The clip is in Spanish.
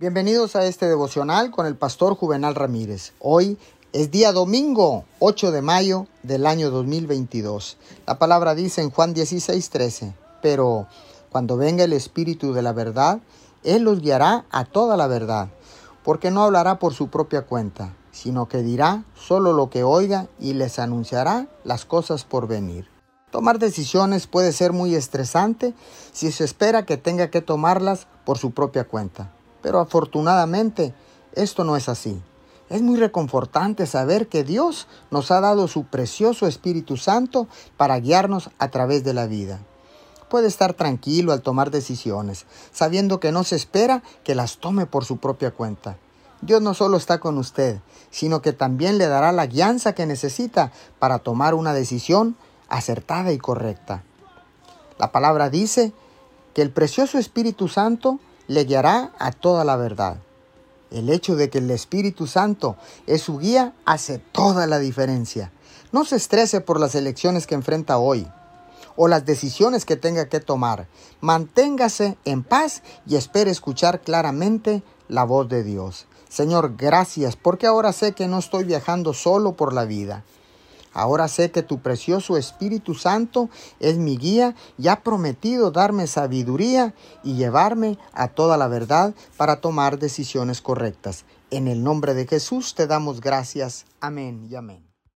Bienvenidos a este devocional con el pastor Juvenal Ramírez. Hoy es día domingo, 8 de mayo del año 2022. La palabra dice en Juan 16, 13, pero cuando venga el Espíritu de la verdad, Él los guiará a toda la verdad, porque no hablará por su propia cuenta, sino que dirá solo lo que oiga y les anunciará las cosas por venir. Tomar decisiones puede ser muy estresante si se espera que tenga que tomarlas por su propia cuenta. Pero afortunadamente esto no es así. Es muy reconfortante saber que Dios nos ha dado su precioso Espíritu Santo para guiarnos a través de la vida. Puede estar tranquilo al tomar decisiones, sabiendo que no se espera que las tome por su propia cuenta. Dios no solo está con usted, sino que también le dará la guianza que necesita para tomar una decisión acertada y correcta. La palabra dice que el precioso Espíritu Santo le guiará a toda la verdad. El hecho de que el Espíritu Santo es su guía hace toda la diferencia. No se estrese por las elecciones que enfrenta hoy o las decisiones que tenga que tomar. Manténgase en paz y espere escuchar claramente la voz de Dios. Señor, gracias porque ahora sé que no estoy viajando solo por la vida. Ahora sé que tu precioso Espíritu Santo es mi guía y ha prometido darme sabiduría y llevarme a toda la verdad para tomar decisiones correctas. En el nombre de Jesús te damos gracias. Amén y amén.